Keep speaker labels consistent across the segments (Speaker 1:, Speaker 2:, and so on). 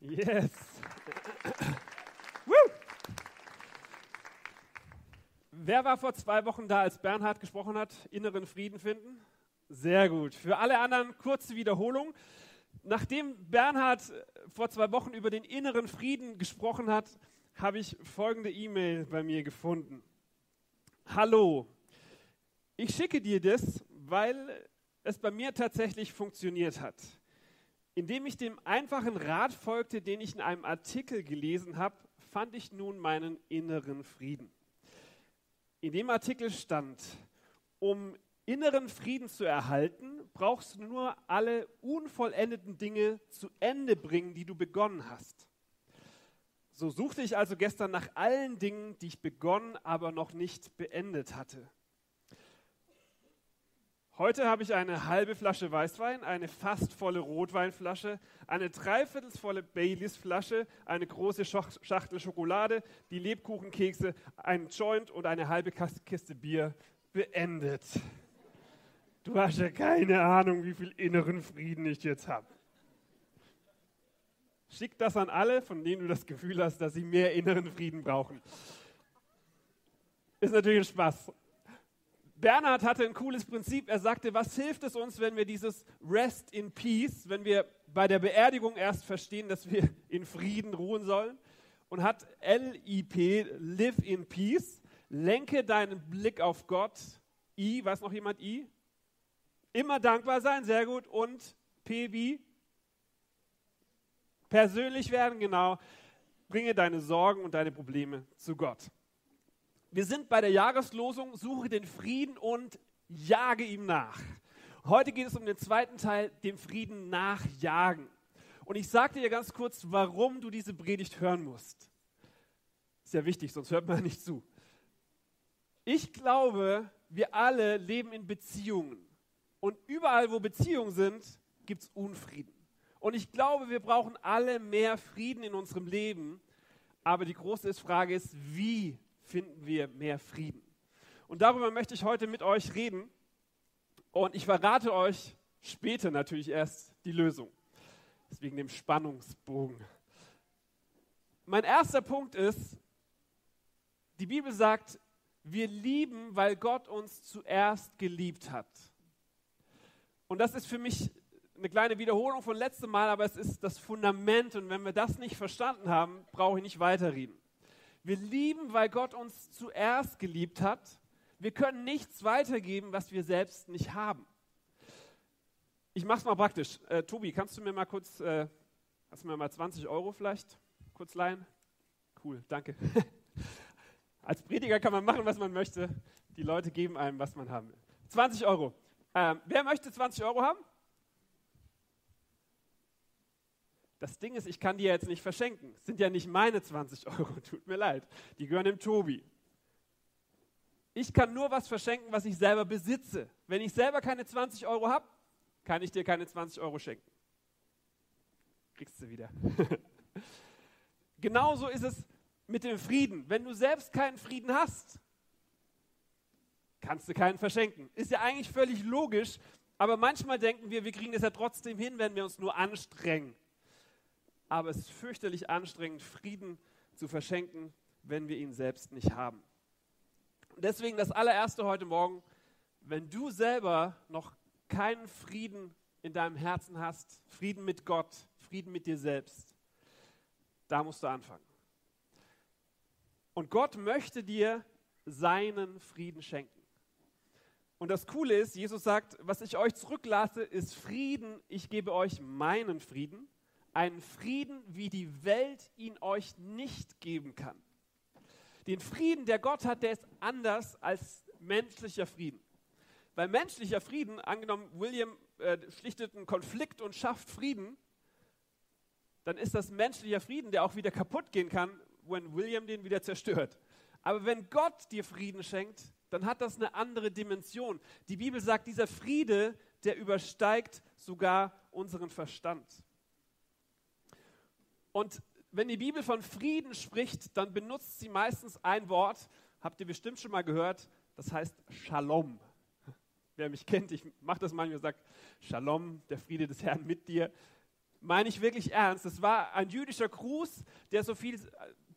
Speaker 1: Yes. Woo. Wer war vor zwei Wochen da, als Bernhard gesprochen hat? Inneren Frieden finden? Sehr gut. Für alle anderen kurze Wiederholung. Nachdem Bernhard vor zwei Wochen über den inneren Frieden gesprochen hat, habe ich folgende E-Mail bei mir gefunden. Hallo, ich schicke dir das, weil es bei mir tatsächlich funktioniert hat. Indem ich dem einfachen Rat folgte, den ich in einem Artikel gelesen habe, fand ich nun meinen inneren Frieden. In dem Artikel stand, um inneren Frieden zu erhalten, brauchst du nur alle unvollendeten Dinge zu Ende bringen, die du begonnen hast. So suchte ich also gestern nach allen Dingen, die ich begonnen, aber noch nicht beendet hatte. Heute habe ich eine halbe Flasche Weißwein, eine fast volle Rotweinflasche, eine dreiviertelsvolle Baileys-Flasche, eine große Schachtel Schokolade, die Lebkuchenkekse, einen Joint und eine halbe Kiste Bier beendet. Du hast ja keine Ahnung, wie viel inneren Frieden ich jetzt habe. Schick das an alle, von denen du das Gefühl hast, dass sie mehr inneren Frieden brauchen. Ist natürlich ein Spaß. Bernhard hatte ein cooles Prinzip. Er sagte, was hilft es uns, wenn wir dieses Rest in Peace, wenn wir bei der Beerdigung erst verstehen, dass wir in Frieden ruhen sollen? Und hat LIP, Live in Peace, lenke deinen Blick auf Gott. I, weiß noch jemand I? Immer dankbar sein, sehr gut. Und P wie? Persönlich werden, genau. Bringe deine Sorgen und deine Probleme zu Gott. Wir sind bei der Jahreslosung, suche den Frieden und jage ihm nach. Heute geht es um den zweiten Teil, dem Frieden nachjagen. Und ich sage dir ganz kurz, warum du diese Predigt hören musst. Ist ja wichtig, sonst hört man nicht zu. Ich glaube, wir alle leben in Beziehungen. Und überall, wo Beziehungen sind, gibt es Unfrieden. Und ich glaube, wir brauchen alle mehr Frieden in unserem Leben. Aber die große Frage ist, wie finden wir mehr Frieden. Und darüber möchte ich heute mit euch reden. Und ich verrate euch später natürlich erst die Lösung. Deswegen dem Spannungsbogen. Mein erster Punkt ist, die Bibel sagt, wir lieben, weil Gott uns zuerst geliebt hat. Und das ist für mich eine kleine Wiederholung von letztem Mal, aber es ist das Fundament. Und wenn wir das nicht verstanden haben, brauche ich nicht weiterreden. Wir lieben, weil Gott uns zuerst geliebt hat. Wir können nichts weitergeben, was wir selbst nicht haben. Ich mache es mal praktisch. Äh, Tobi, kannst du mir mal kurz, äh, hast du mir mal 20 Euro vielleicht kurz leihen? Cool, danke. Als Prediger kann man machen, was man möchte. Die Leute geben einem, was man haben will. 20 Euro. Ähm, wer möchte 20 Euro haben? Das Ding ist, ich kann die ja jetzt nicht verschenken. Es sind ja nicht meine 20 Euro, tut mir leid. Die gehören dem Tobi. Ich kann nur was verschenken, was ich selber besitze. Wenn ich selber keine 20 Euro habe, kann ich dir keine 20 Euro schenken. Kriegst du wieder. Genauso ist es mit dem Frieden. Wenn du selbst keinen Frieden hast, kannst du keinen verschenken. Ist ja eigentlich völlig logisch, aber manchmal denken wir, wir kriegen das ja trotzdem hin, wenn wir uns nur anstrengen aber es ist fürchterlich anstrengend, Frieden zu verschenken, wenn wir ihn selbst nicht haben. deswegen das allererste heute Morgen, wenn du selber noch keinen Frieden in deinem Herzen hast, Frieden mit Gott, Frieden mit dir selbst, da musst du anfangen. Und Gott möchte dir seinen Frieden schenken. Und das Coole ist, Jesus sagt, was ich euch zurücklasse, ist Frieden. Ich gebe euch meinen Frieden einen Frieden, wie die Welt ihn euch nicht geben kann. Den Frieden, der Gott hat, der ist anders als menschlicher Frieden. Weil menschlicher Frieden, angenommen, William äh, schlichtet einen Konflikt und schafft Frieden, dann ist das menschlicher Frieden, der auch wieder kaputt gehen kann, wenn William den wieder zerstört. Aber wenn Gott dir Frieden schenkt, dann hat das eine andere Dimension. Die Bibel sagt, dieser Friede, der übersteigt sogar unseren Verstand. Und wenn die Bibel von Frieden spricht, dann benutzt sie meistens ein Wort, habt ihr bestimmt schon mal gehört, das heißt Shalom. Wer mich kennt, ich mache das manchmal, sagt Shalom, der Friede des Herrn mit dir. meine ich wirklich ernst. Es war ein jüdischer Gruß, der so viel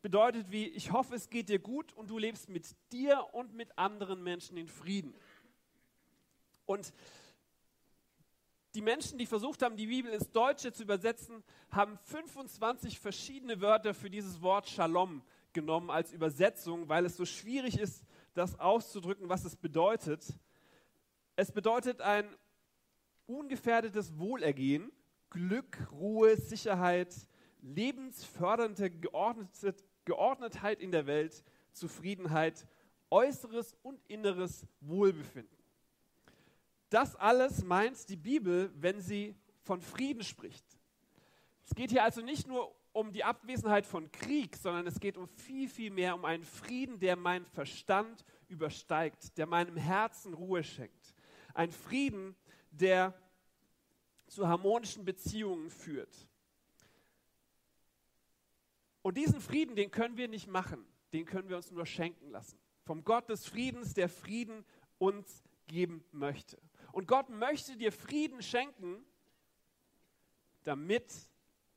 Speaker 1: bedeutet wie, ich hoffe, es geht dir gut und du lebst mit dir und mit anderen Menschen in Frieden. Und die Menschen, die versucht haben, die Bibel ins Deutsche zu übersetzen, haben 25 verschiedene Wörter für dieses Wort Shalom genommen als Übersetzung, weil es so schwierig ist, das auszudrücken, was es bedeutet. Es bedeutet ein ungefährdetes Wohlergehen, Glück, Ruhe, Sicherheit, lebensfördernde Geordnetheit in der Welt, Zufriedenheit, äußeres und inneres Wohlbefinden. Das alles meint die Bibel, wenn sie von Frieden spricht. Es geht hier also nicht nur um die Abwesenheit von Krieg, sondern es geht um viel, viel mehr um einen Frieden, der meinen Verstand übersteigt, der meinem Herzen Ruhe schenkt. Ein Frieden, der zu harmonischen Beziehungen führt. Und diesen Frieden, den können wir nicht machen, den können wir uns nur schenken lassen. Vom Gott des Friedens, der Frieden uns geben möchte. Und Gott möchte dir Frieden schenken, damit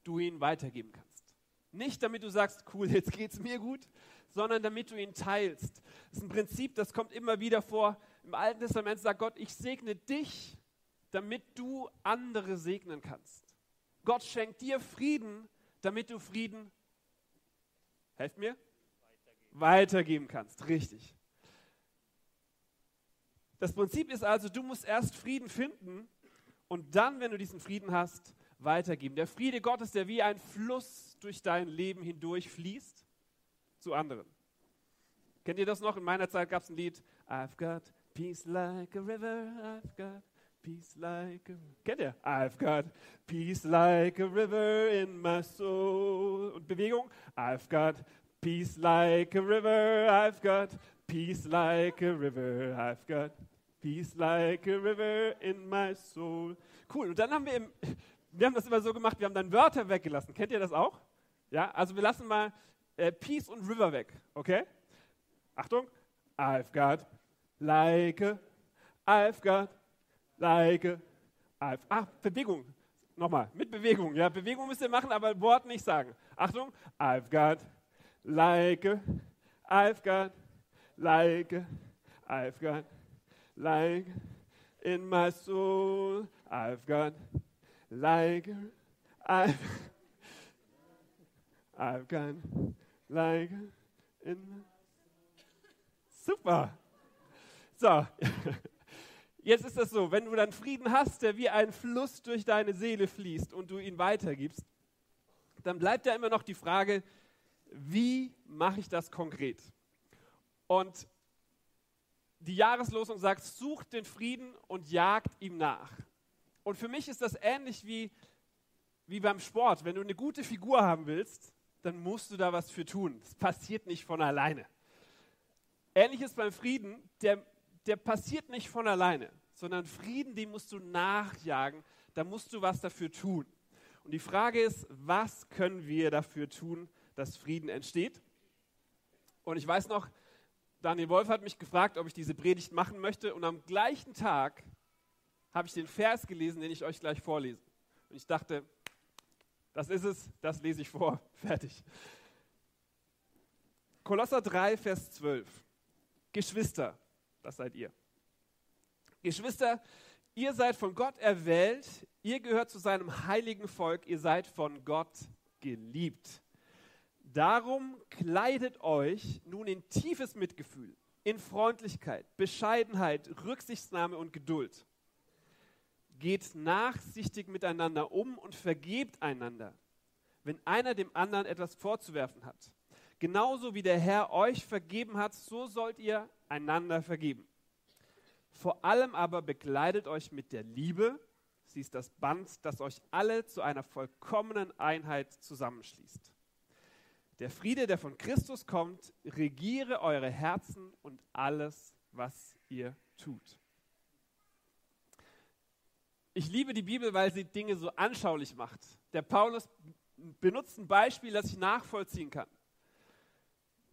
Speaker 1: du ihn weitergeben kannst. Nicht damit du sagst, cool, jetzt geht es mir gut, sondern damit du ihn teilst. Das ist ein Prinzip, das kommt immer wieder vor. Im Alten Testament sagt Gott, ich segne dich, damit du andere segnen kannst. Gott schenkt dir Frieden, damit du Frieden, helft mir, weitergeben, weitergeben kannst. Richtig. Das Prinzip ist also, du musst erst Frieden finden und dann, wenn du diesen Frieden hast, weitergeben. Der Friede Gottes, der wie ein Fluss durch dein Leben hindurch fließt, zu anderen. Kennt ihr das noch? In meiner Zeit gab es ein Lied, I've got peace like a river, I've got peace like a... Kennt ihr? I've got peace like a river in my soul. Und Bewegung, I've got peace like a river, I've got peace like a river, I've got peace like a river in my soul. Cool. Und dann haben wir im, wir haben das immer so gemacht, wir haben dann Wörter weggelassen. Kennt ihr das auch? Ja, also wir lassen mal äh, Peace und River weg, okay? Achtung. I've got like a, I've got like a, I've, ah, Bewegung. Nochmal, mit Bewegung. Ja, Bewegung müsst ihr machen, aber Wort nicht sagen. Achtung. I've got like a, I've got like I've got like in my soul. I've got like I've I've got like in Super. So. Jetzt ist das so, wenn du dann Frieden hast, der wie ein Fluss durch deine Seele fließt und du ihn weitergibst, dann bleibt ja immer noch die Frage, wie mache ich das konkret? Und die Jahreslosung sagt, sucht den Frieden und jagt ihm nach. Und für mich ist das ähnlich wie, wie beim Sport. Wenn du eine gute Figur haben willst, dann musst du da was für tun. Das passiert nicht von alleine. Ähnlich ist beim Frieden, der, der passiert nicht von alleine, sondern Frieden, den musst du nachjagen, da musst du was dafür tun. Und die Frage ist, was können wir dafür tun, dass Frieden entsteht? Und ich weiß noch, Daniel Wolf hat mich gefragt, ob ich diese Predigt machen möchte und am gleichen Tag habe ich den Vers gelesen, den ich euch gleich vorlese. Und ich dachte, das ist es, das lese ich vor, fertig. Kolosser 3, Vers 12. Geschwister, das seid ihr. Geschwister, ihr seid von Gott erwählt, ihr gehört zu seinem heiligen Volk, ihr seid von Gott geliebt. Darum kleidet euch nun in tiefes Mitgefühl, in Freundlichkeit, Bescheidenheit, Rücksichtnahme und Geduld geht nachsichtig miteinander um und vergebt einander, wenn einer dem anderen etwas vorzuwerfen hat. Genauso wie der Herr euch vergeben hat, so sollt ihr einander vergeben. Vor allem aber bekleidet euch mit der Liebe, sie ist das Band, das euch alle zu einer vollkommenen Einheit zusammenschließt. Der Friede, der von Christus kommt, regiere eure Herzen und alles, was ihr tut. Ich liebe die Bibel, weil sie Dinge so anschaulich macht. Der Paulus benutzt ein Beispiel, das ich nachvollziehen kann.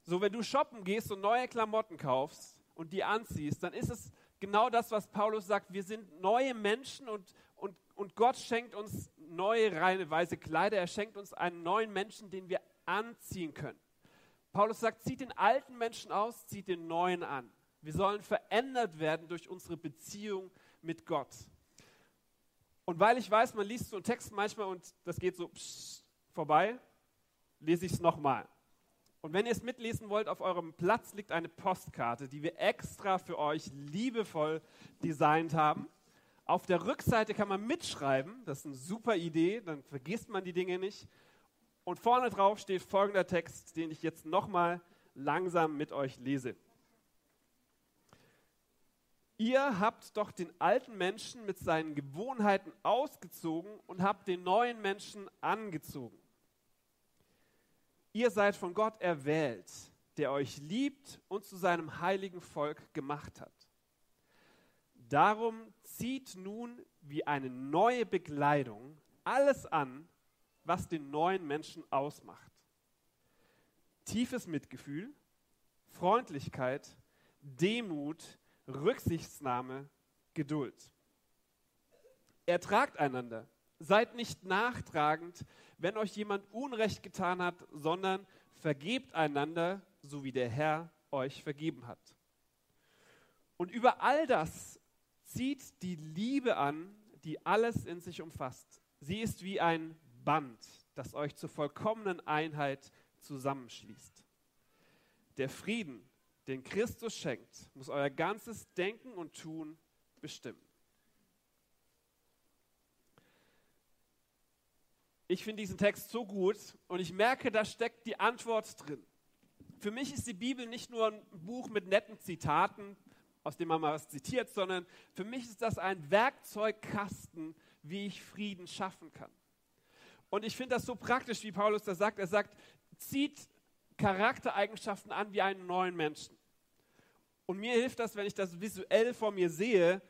Speaker 1: So, wenn du shoppen gehst und neue Klamotten kaufst und die anziehst, dann ist es genau das, was Paulus sagt. Wir sind neue Menschen und, und, und Gott schenkt uns neue, reine, weiße Kleider. Er schenkt uns einen neuen Menschen, den wir anziehen können. Paulus sagt, zieht den alten Menschen aus, zieht den neuen an. Wir sollen verändert werden durch unsere Beziehung mit Gott. Und weil ich weiß, man liest so einen Text manchmal und das geht so vorbei, lese ich es nochmal. Und wenn ihr es mitlesen wollt, auf eurem Platz liegt eine Postkarte, die wir extra für euch liebevoll designt haben. Auf der Rückseite kann man mitschreiben, das ist eine super Idee, dann vergisst man die Dinge nicht. Und vorne drauf steht folgender Text, den ich jetzt nochmal langsam mit euch lese. Ihr habt doch den alten Menschen mit seinen Gewohnheiten ausgezogen und habt den neuen Menschen angezogen. Ihr seid von Gott erwählt, der euch liebt und zu seinem heiligen Volk gemacht hat. Darum zieht nun wie eine neue Bekleidung alles an, was den neuen Menschen ausmacht. Tiefes Mitgefühl, Freundlichkeit, Demut, Rücksichtsnahme, Geduld. Ertragt einander, seid nicht nachtragend, wenn euch jemand Unrecht getan hat, sondern vergebt einander, so wie der Herr euch vergeben hat. Und über all das zieht die Liebe an, die alles in sich umfasst. Sie ist wie ein Band, das euch zur vollkommenen Einheit zusammenschließt. Der Frieden, den Christus schenkt, muss euer ganzes Denken und Tun bestimmen. Ich finde diesen Text so gut und ich merke, da steckt die Antwort drin. Für mich ist die Bibel nicht nur ein Buch mit netten Zitaten, aus dem man mal was zitiert, sondern für mich ist das ein Werkzeugkasten, wie ich Frieden schaffen kann. Und ich finde das so praktisch, wie Paulus da sagt. Er sagt, zieht Charaktereigenschaften an wie einen neuen Menschen. Und mir hilft das, wenn ich das visuell vor mir sehe,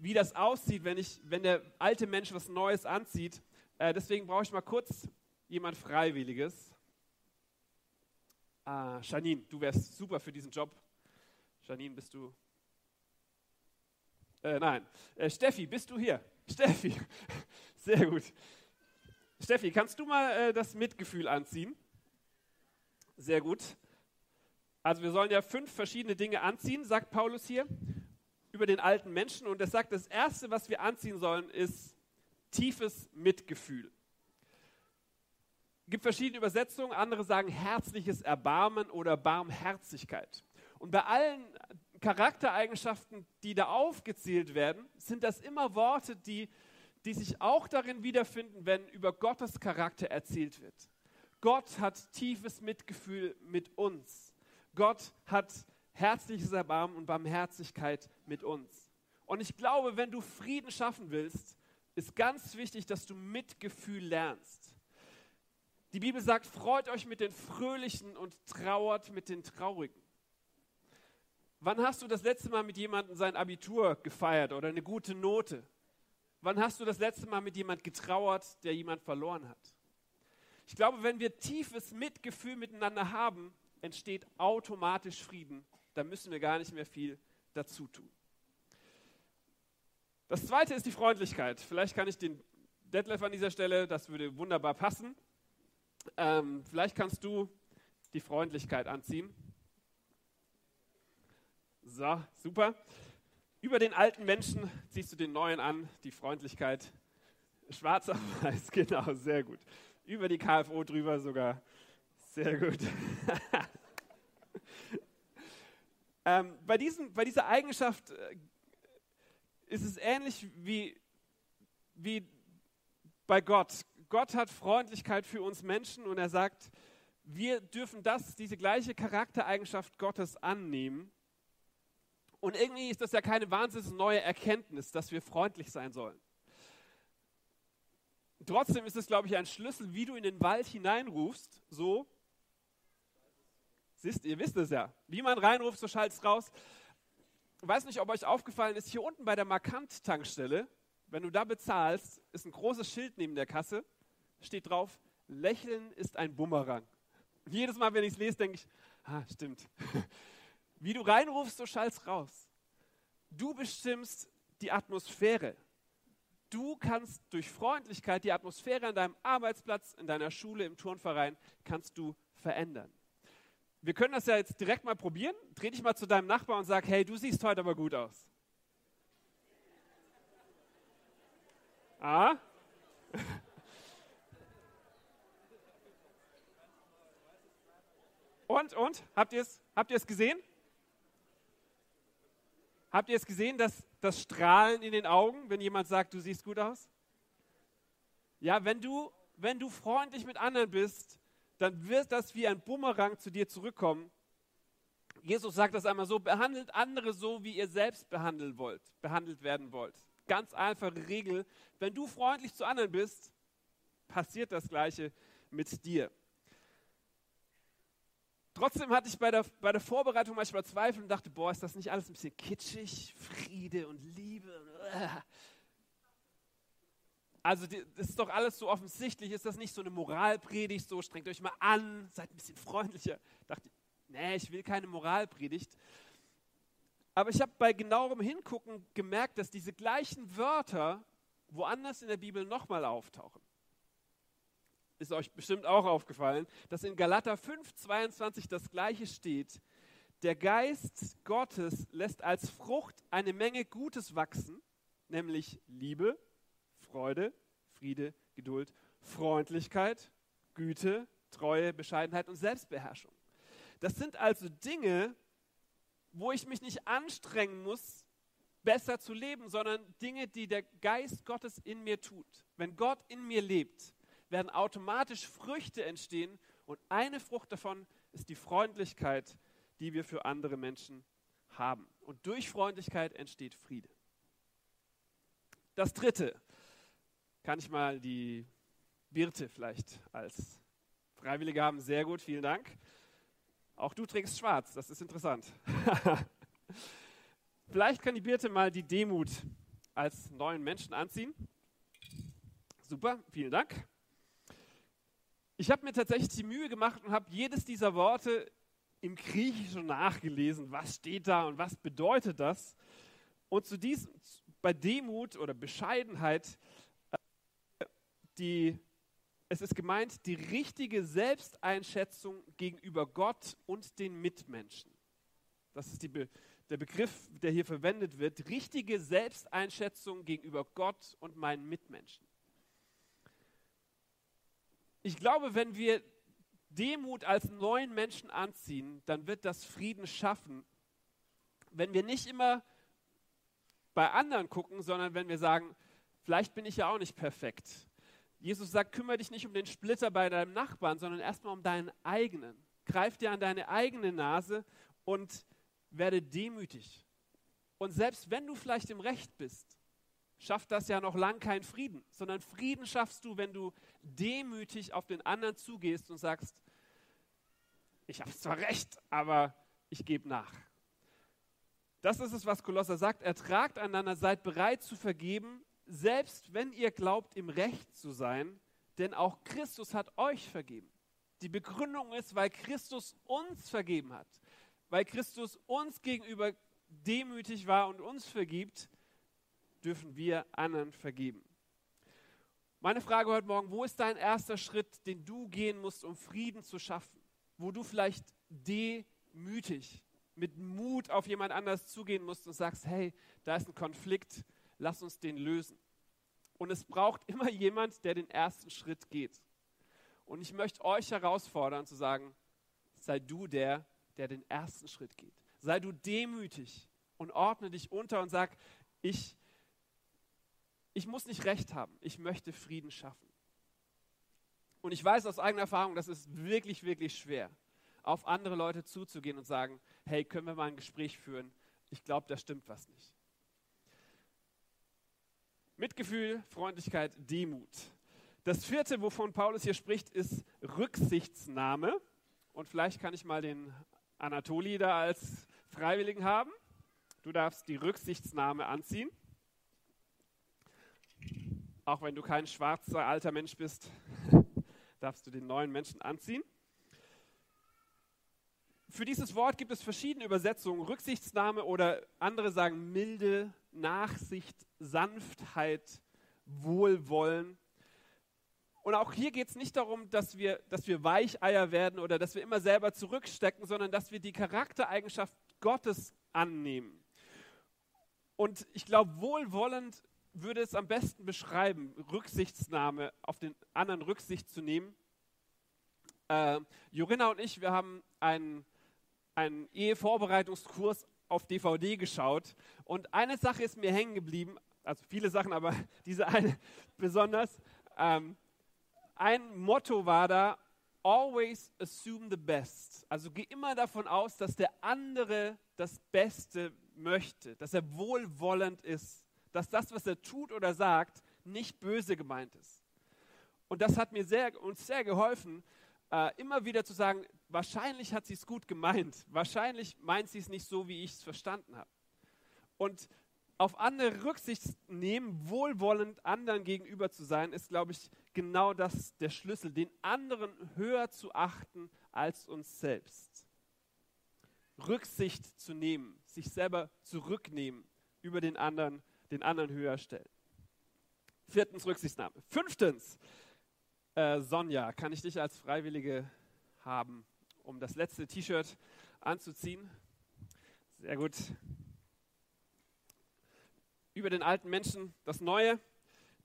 Speaker 1: wie das aussieht, wenn, ich, wenn der alte Mensch was Neues anzieht. Äh, deswegen brauche ich mal kurz jemand Freiwilliges. Ah, Janine, du wärst super für diesen Job. Janine, bist du äh, nein. Äh, Steffi, bist du hier? Steffi. Sehr gut. Steffi, kannst du mal äh, das Mitgefühl anziehen? Sehr gut. Also wir sollen ja fünf verschiedene Dinge anziehen, sagt Paulus hier, über den alten Menschen. Und er sagt, das Erste, was wir anziehen sollen, ist tiefes Mitgefühl. Es gibt verschiedene Übersetzungen, andere sagen herzliches Erbarmen oder Barmherzigkeit. Und bei allen Charaktereigenschaften, die da aufgezählt werden, sind das immer Worte, die, die sich auch darin wiederfinden, wenn über Gottes Charakter erzählt wird. Gott hat tiefes Mitgefühl mit uns. Gott hat herzliches Erbarmen und Barmherzigkeit mit uns. Und ich glaube, wenn du Frieden schaffen willst, ist ganz wichtig, dass du Mitgefühl lernst. Die Bibel sagt, freut euch mit den Fröhlichen und trauert mit den Traurigen. Wann hast du das letzte Mal mit jemandem sein Abitur gefeiert oder eine gute Note? Wann hast du das letzte Mal mit jemandem getrauert, der jemand verloren hat? Ich glaube, wenn wir tiefes Mitgefühl miteinander haben, entsteht automatisch Frieden. Da müssen wir gar nicht mehr viel dazu tun. Das zweite ist die Freundlichkeit. Vielleicht kann ich den Detlef an dieser Stelle, das würde wunderbar passen. Ähm, vielleicht kannst du die Freundlichkeit anziehen. So, super. Über den alten Menschen ziehst du den neuen an, die Freundlichkeit. Schwarz auf weiß, genau, sehr gut. Über die KFO drüber sogar. Sehr gut. ähm, bei, diesem, bei dieser Eigenschaft äh, ist es ähnlich wie, wie bei Gott. Gott hat Freundlichkeit für uns Menschen und er sagt, wir dürfen das, diese gleiche Charaktereigenschaft Gottes annehmen und irgendwie ist das ja keine wahnsinnig neue Erkenntnis, dass wir freundlich sein sollen. Trotzdem ist es, glaube ich, ein Schlüssel, wie du in den Wald hineinrufst, so. Siehst, ihr wisst es ja. Wie man reinruft, so schallt es raus. Ich weiß nicht, ob euch aufgefallen ist, hier unten bei der Markant-Tankstelle, wenn du da bezahlst, ist ein großes Schild neben der Kasse, steht drauf, Lächeln ist ein Bumerang. Jedes Mal, wenn ich es lese, denke ich, ah, stimmt. Wie du reinrufst, so schallst raus. Du bestimmst die Atmosphäre. Du kannst durch Freundlichkeit die Atmosphäre an deinem Arbeitsplatz, in deiner Schule, im Turnverein, kannst du verändern. Wir können das ja jetzt direkt mal probieren. Dreh dich mal zu deinem Nachbarn und sag, hey, du siehst heute aber gut aus. Ah? Und, und? Habt ihr es habt gesehen? Habt ihr es gesehen, dass das Strahlen in den Augen, wenn jemand sagt, du siehst gut aus? Ja, wenn du, wenn du freundlich mit anderen bist, dann wird das wie ein Bumerang zu dir zurückkommen. Jesus sagt das einmal so, behandelt andere so, wie ihr selbst behandelt wollt, behandelt werden wollt. Ganz einfache Regel. Wenn du freundlich zu anderen bist, passiert das Gleiche mit dir. Trotzdem hatte ich bei der, bei der Vorbereitung manchmal Zweifel und dachte, boah, ist das nicht alles ein bisschen kitschig? Friede und Liebe. Also das ist doch alles so offensichtlich. Ist das nicht so eine Moralpredigt? So strengt euch mal an, seid ein bisschen freundlicher. Dachte nee, ich will keine Moralpredigt. Aber ich habe bei genauerem Hingucken gemerkt, dass diese gleichen Wörter woanders in der Bibel nochmal auftauchen ist euch bestimmt auch aufgefallen, dass in Galater 5, 22 das gleiche steht. Der Geist Gottes lässt als Frucht eine Menge Gutes wachsen, nämlich Liebe, Freude, Friede, Geduld, Freundlichkeit, Güte, Treue, Bescheidenheit und Selbstbeherrschung. Das sind also Dinge, wo ich mich nicht anstrengen muss, besser zu leben, sondern Dinge, die der Geist Gottes in mir tut. Wenn Gott in mir lebt, werden automatisch Früchte entstehen und eine Frucht davon ist die Freundlichkeit, die wir für andere Menschen haben. Und durch Freundlichkeit entsteht Friede. Das dritte, kann ich mal die Birte vielleicht als Freiwillige haben. Sehr gut, vielen Dank. Auch du trägst schwarz, das ist interessant. vielleicht kann die Birte mal die Demut als neuen Menschen anziehen. Super, vielen Dank. Ich habe mir tatsächlich die Mühe gemacht und habe jedes dieser Worte im Griechischen nachgelesen. Was steht da und was bedeutet das? Und zu diesem, bei Demut oder Bescheidenheit, äh, die, es ist gemeint, die richtige Selbsteinschätzung gegenüber Gott und den Mitmenschen. Das ist die, der Begriff, der hier verwendet wird. Richtige Selbsteinschätzung gegenüber Gott und meinen Mitmenschen ich glaube, wenn wir Demut als neuen Menschen anziehen, dann wird das Frieden schaffen. Wenn wir nicht immer bei anderen gucken, sondern wenn wir sagen, vielleicht bin ich ja auch nicht perfekt. Jesus sagt, kümmere dich nicht um den Splitter bei deinem Nachbarn, sondern erstmal um deinen eigenen. Greif dir an deine eigene Nase und werde demütig. Und selbst wenn du vielleicht im Recht bist, schafft das ja noch lang keinen Frieden, sondern Frieden schaffst du, wenn du demütig auf den anderen zugehst und sagst, ich habe zwar recht, aber ich gebe nach. Das ist es, was Kolosser sagt. Ertragt einander, seid bereit zu vergeben, selbst wenn ihr glaubt, im Recht zu sein, denn auch Christus hat euch vergeben. Die Begründung ist, weil Christus uns vergeben hat, weil Christus uns gegenüber demütig war und uns vergibt, dürfen wir anderen vergeben. Meine Frage heute Morgen, wo ist dein erster Schritt, den du gehen musst, um Frieden zu schaffen? Wo du vielleicht demütig, mit Mut auf jemand anders zugehen musst und sagst, hey, da ist ein Konflikt, lass uns den lösen. Und es braucht immer jemand, der den ersten Schritt geht. Und ich möchte euch herausfordern zu sagen, sei du der, der den ersten Schritt geht. Sei du demütig und ordne dich unter und sag, ich ich muss nicht recht haben, ich möchte Frieden schaffen. Und ich weiß aus eigener Erfahrung, das ist wirklich, wirklich schwer, auf andere Leute zuzugehen und sagen, hey, können wir mal ein Gespräch führen? Ich glaube, da stimmt was nicht. Mitgefühl, Freundlichkeit, Demut. Das vierte, wovon Paulus hier spricht, ist Rücksichtsnahme. Und vielleicht kann ich mal den Anatoli da als Freiwilligen haben. Du darfst die Rücksichtsnahme anziehen. Auch wenn du kein schwarzer alter Mensch bist, darfst du den neuen Menschen anziehen. Für dieses Wort gibt es verschiedene Übersetzungen. Rücksichtsnahme oder andere sagen milde, Nachsicht, Sanftheit, Wohlwollen. Und auch hier geht es nicht darum, dass wir, dass wir Weicheier werden oder dass wir immer selber zurückstecken, sondern dass wir die Charaktereigenschaft Gottes annehmen. Und ich glaube, wohlwollend würde es am besten beschreiben, Rücksichtsnahme, auf den anderen Rücksicht zu nehmen. Äh, Jorinna und ich, wir haben einen, einen Ehevorbereitungskurs auf DVD geschaut und eine Sache ist mir hängen geblieben, also viele Sachen, aber diese eine besonders. Ähm, ein Motto war da, always assume the best. Also geh immer davon aus, dass der andere das Beste möchte, dass er wohlwollend ist, dass das, was er tut oder sagt, nicht böse gemeint ist. Und das hat mir sehr, uns sehr geholfen, äh, immer wieder zu sagen, wahrscheinlich hat sie es gut gemeint, wahrscheinlich meint sie es nicht so, wie ich es verstanden habe. Und auf andere Rücksicht nehmen, wohlwollend anderen gegenüber zu sein, ist, glaube ich, genau das der Schlüssel, den anderen höher zu achten als uns selbst. Rücksicht zu nehmen, sich selber zurücknehmen, über den anderen, den anderen höher stellen. Viertens Rücksichtnahme. Fünftens, äh, Sonja, kann ich dich als Freiwillige haben, um das letzte T-Shirt anzuziehen? Sehr gut. Über den alten Menschen das Neue,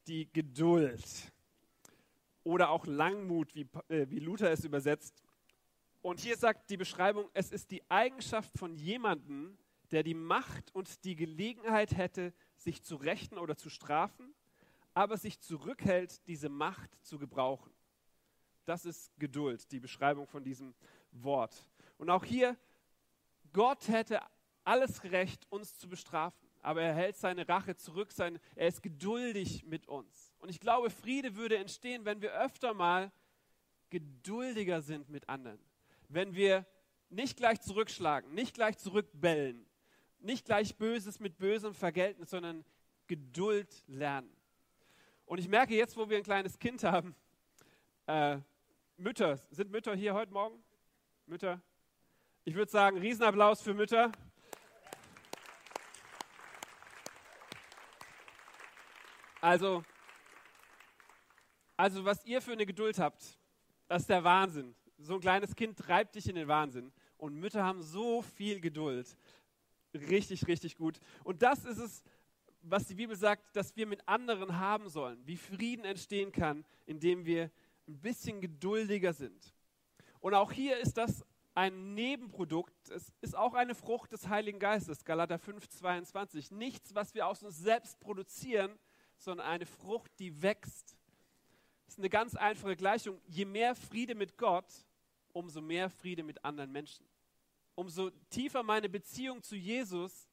Speaker 1: die Geduld oder auch Langmut, wie, äh, wie Luther es übersetzt. Und hier sagt die Beschreibung, es ist die Eigenschaft von jemandem, der die Macht und die Gelegenheit hätte, sich zu rächen oder zu strafen, aber sich zurückhält, diese Macht zu gebrauchen. Das ist Geduld, die Beschreibung von diesem Wort. Und auch hier, Gott hätte alles Recht, uns zu bestrafen, aber er hält seine Rache zurück, sein, er ist geduldig mit uns. Und ich glaube, Friede würde entstehen, wenn wir öfter mal geduldiger sind mit anderen. Wenn wir nicht gleich zurückschlagen, nicht gleich zurückbellen, nicht gleich Böses mit Bösem vergelten, sondern Geduld lernen. Und ich merke jetzt, wo wir ein kleines Kind haben, äh, Mütter, sind Mütter hier heute Morgen? Mütter? Ich würde sagen, Riesenapplaus für Mütter. Also, also, was ihr für eine Geduld habt, das ist der Wahnsinn. So ein kleines Kind treibt dich in den Wahnsinn. Und Mütter haben so viel Geduld. Richtig, richtig gut. Und das ist es, was die Bibel sagt, dass wir mit anderen haben sollen. Wie Frieden entstehen kann, indem wir ein bisschen geduldiger sind. Und auch hier ist das ein Nebenprodukt. Es ist auch eine Frucht des Heiligen Geistes, Galater 5, 22. Nichts, was wir aus uns selbst produzieren, sondern eine Frucht, die wächst. Das ist eine ganz einfache Gleichung. Je mehr Friede mit Gott, umso mehr Friede mit anderen Menschen. Umso tiefer meine Beziehung zu Jesus,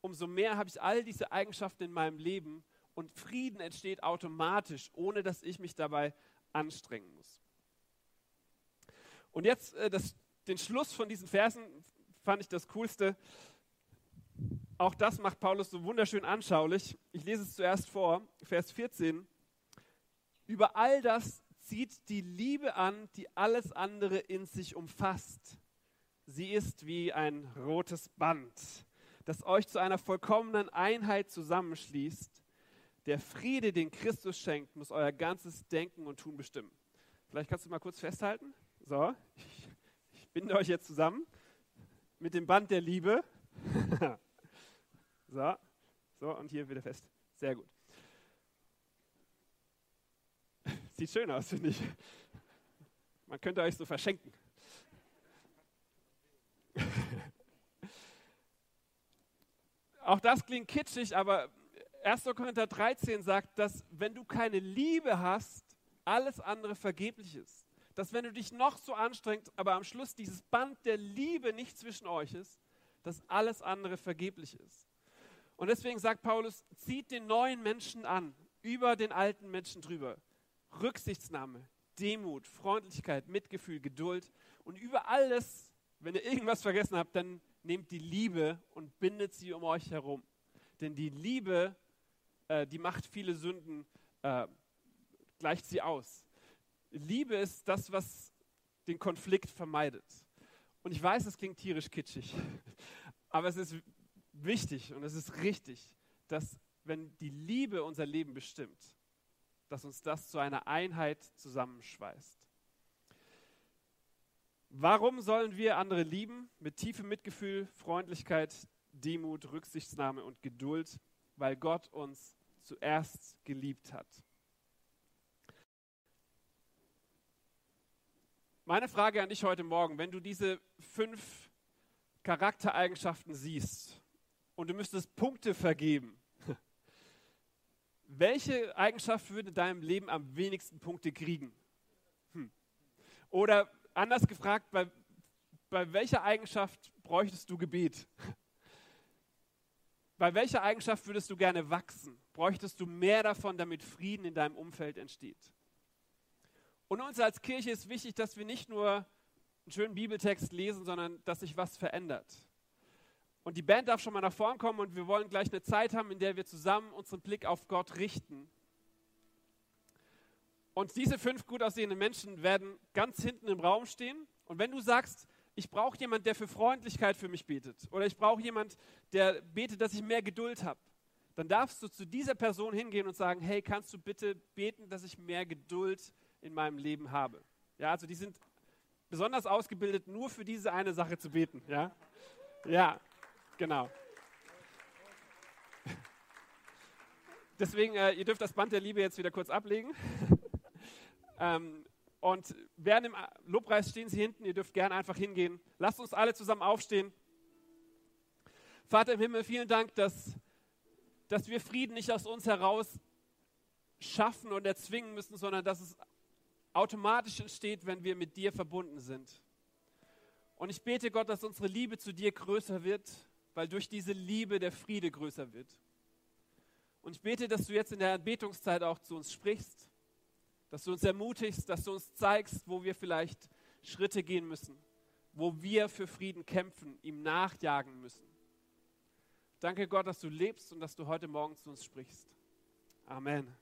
Speaker 1: umso mehr habe ich all diese Eigenschaften in meinem Leben und Frieden entsteht automatisch, ohne dass ich mich dabei anstrengen muss. Und jetzt äh, das, den Schluss von diesen Versen fand ich das Coolste. Auch das macht Paulus so wunderschön anschaulich. Ich lese es zuerst vor, Vers 14. Über all das zieht die Liebe an, die alles andere in sich umfasst. Sie ist wie ein rotes Band, das euch zu einer vollkommenen Einheit zusammenschließt. Der Friede, den Christus schenkt, muss euer ganzes Denken und Tun bestimmen. Vielleicht kannst du mal kurz festhalten. So, ich, ich binde euch jetzt zusammen mit dem Band der Liebe. so, so, und hier wieder fest. Sehr gut. Sieht schön aus, finde ich. Man könnte euch so verschenken. Auch das klingt kitschig, aber 1. Korinther 13 sagt, dass wenn du keine Liebe hast, alles andere vergeblich ist. Dass wenn du dich noch so anstrengst, aber am Schluss dieses Band der Liebe nicht zwischen euch ist, dass alles andere vergeblich ist. Und deswegen sagt Paulus, zieht den neuen Menschen an, über den alten Menschen drüber. Rücksichtsnahme, Demut, Freundlichkeit, Mitgefühl, Geduld. Und über alles, wenn ihr irgendwas vergessen habt, dann nehmt die Liebe und bindet sie um euch herum. Denn die Liebe äh, die macht viele Sünden, äh, gleicht sie aus. Liebe ist das, was den Konflikt vermeidet. Und ich weiß, es klingt tierisch kitschig, aber es ist wichtig und es ist richtig, dass wenn die Liebe unser Leben bestimmt, dass uns das zu einer Einheit zusammenschweißt. Warum sollen wir andere lieben? Mit tiefem Mitgefühl, Freundlichkeit, Demut, Rücksichtsnahme und Geduld, weil Gott uns zuerst geliebt hat. Meine Frage an dich heute Morgen, wenn du diese fünf Charaktereigenschaften siehst und du müsstest Punkte vergeben, welche Eigenschaft würde in deinem Leben am wenigsten Punkte kriegen? Hm. Oder anders gefragt, bei, bei welcher Eigenschaft bräuchtest du Gebet? Bei welcher Eigenschaft würdest du gerne wachsen? Bräuchtest du mehr davon, damit Frieden in deinem Umfeld entsteht? Und uns als Kirche ist wichtig, dass wir nicht nur einen schönen Bibeltext lesen, sondern dass sich was verändert. Und die Band darf schon mal nach vorn kommen und wir wollen gleich eine Zeit haben, in der wir zusammen unseren Blick auf Gott richten. Und diese fünf gut aussehenden Menschen werden ganz hinten im Raum stehen. Und wenn du sagst, ich brauche jemanden, der für Freundlichkeit für mich betet, oder ich brauche jemanden, der betet, dass ich mehr Geduld habe, dann darfst du zu dieser Person hingehen und sagen, hey, kannst du bitte beten, dass ich mehr Geduld in meinem Leben habe. Ja, also die sind besonders ausgebildet, nur für diese eine Sache zu beten. Ja, ja genau. Deswegen, äh, ihr dürft das Band der Liebe jetzt wieder kurz ablegen. ähm, und während im Lobpreis stehen sie hinten, ihr dürft gerne einfach hingehen. Lasst uns alle zusammen aufstehen. Vater im Himmel, vielen Dank, dass, dass wir Frieden nicht aus uns heraus schaffen und erzwingen müssen, sondern dass es automatisch entsteht, wenn wir mit dir verbunden sind. Und ich bete Gott, dass unsere Liebe zu dir größer wird, weil durch diese Liebe der Friede größer wird. Und ich bete, dass du jetzt in der Anbetungszeit auch zu uns sprichst, dass du uns ermutigst, dass du uns zeigst, wo wir vielleicht Schritte gehen müssen, wo wir für Frieden kämpfen, ihm nachjagen müssen. Danke Gott, dass du lebst und dass du heute Morgen zu uns sprichst. Amen.